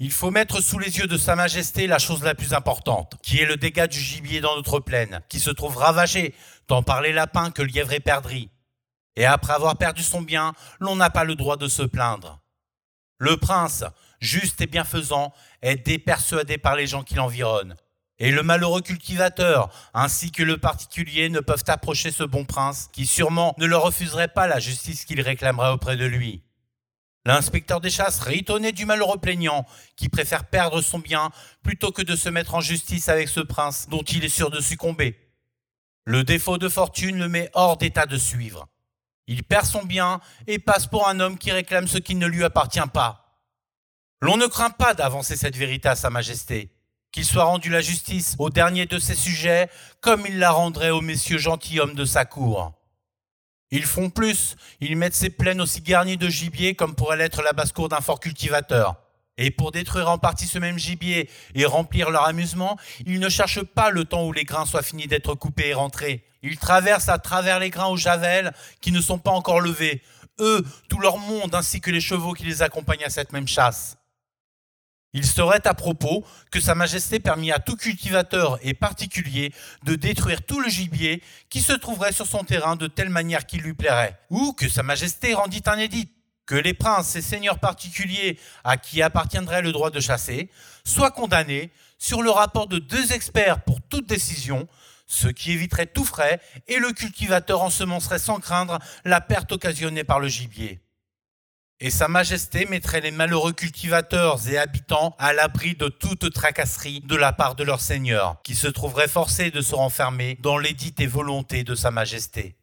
Il faut mettre sous les yeux de Sa Majesté la chose la plus importante, qui est le dégât du gibier dans notre plaine, qui se trouve ravagé, tant par les lapins que lièvre et perdrix. Et après avoir perdu son bien, l'on n'a pas le droit de se plaindre. Le prince, juste et bienfaisant, est dépersuadé par les gens qui l'environnent. Et le malheureux cultivateur, ainsi que le particulier, ne peuvent approcher ce bon prince, qui sûrement ne leur refuserait pas la justice qu'il réclamerait auprès de lui. L'inspecteur des chasses étonné du malheureux plaignant, qui préfère perdre son bien plutôt que de se mettre en justice avec ce prince dont il est sûr de succomber. Le défaut de fortune le met hors d'état de suivre. Il perd son bien et passe pour un homme qui réclame ce qui ne lui appartient pas. L'on ne craint pas d'avancer cette vérité à Sa Majesté, qu'il soit rendu la justice au dernier de ses sujets comme il la rendrait aux messieurs gentilshommes de sa cour. Ils font plus, ils mettent ces plaines aussi garnies de gibier comme pourrait l'être la basse-cour d'un fort cultivateur. Et pour détruire en partie ce même gibier et remplir leur amusement, ils ne cherchent pas le temps où les grains soient finis d'être coupés et rentrés. Ils traversent à travers les grains aux javelles qui ne sont pas encore levés. Eux, tout leur monde ainsi que les chevaux qui les accompagnent à cette même chasse. Il serait à propos que Sa Majesté permit à tout cultivateur et particulier de détruire tout le gibier qui se trouverait sur son terrain de telle manière qu'il lui plairait, ou que Sa Majesté rendit un édit que les princes et seigneurs particuliers à qui appartiendrait le droit de chasser soient condamnés sur le rapport de deux experts pour toute décision, ce qui éviterait tout frais et le cultivateur ensemencerait sans craindre la perte occasionnée par le gibier et Sa Majesté mettrait les malheureux cultivateurs et habitants à l'abri de toute tracasserie de la part de leur seigneur, qui se trouveraient forcés de se renfermer dans l'édite et volonté de Sa Majesté.